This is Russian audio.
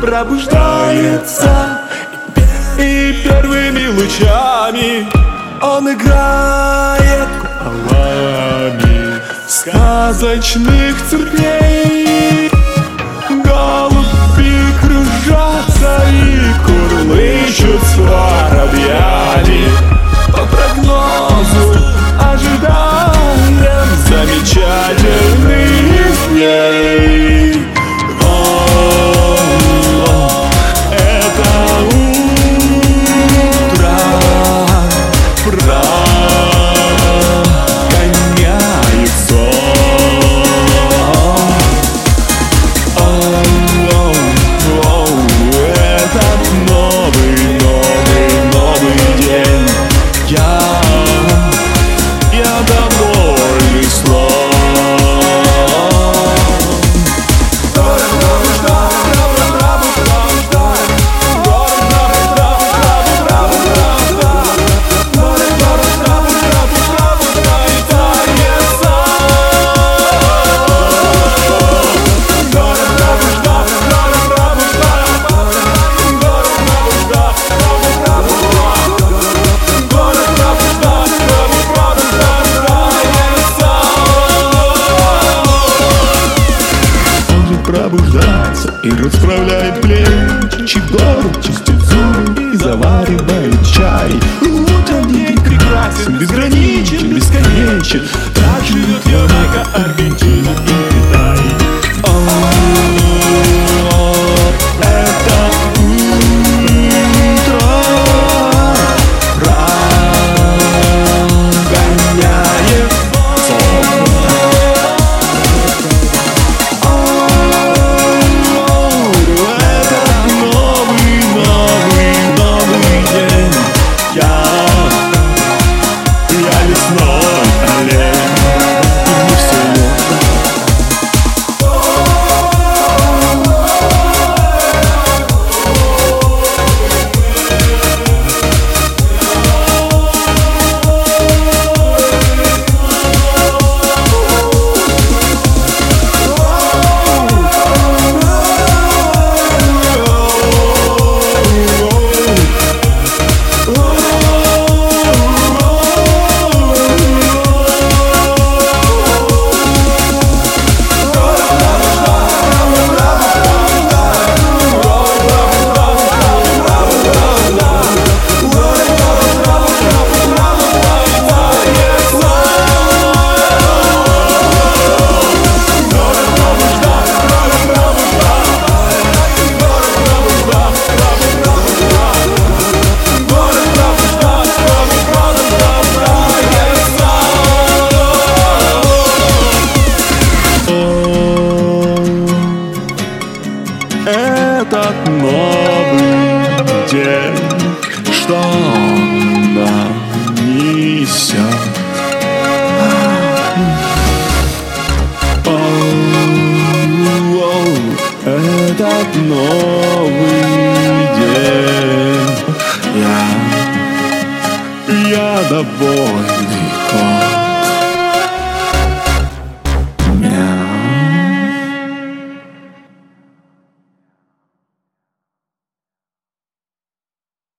пробуждается. И первыми лучами он играет куполами. Сказочных церквей пробуждается И расправляет плечи гору, чистит зубы И заваривает чай. The boy they call.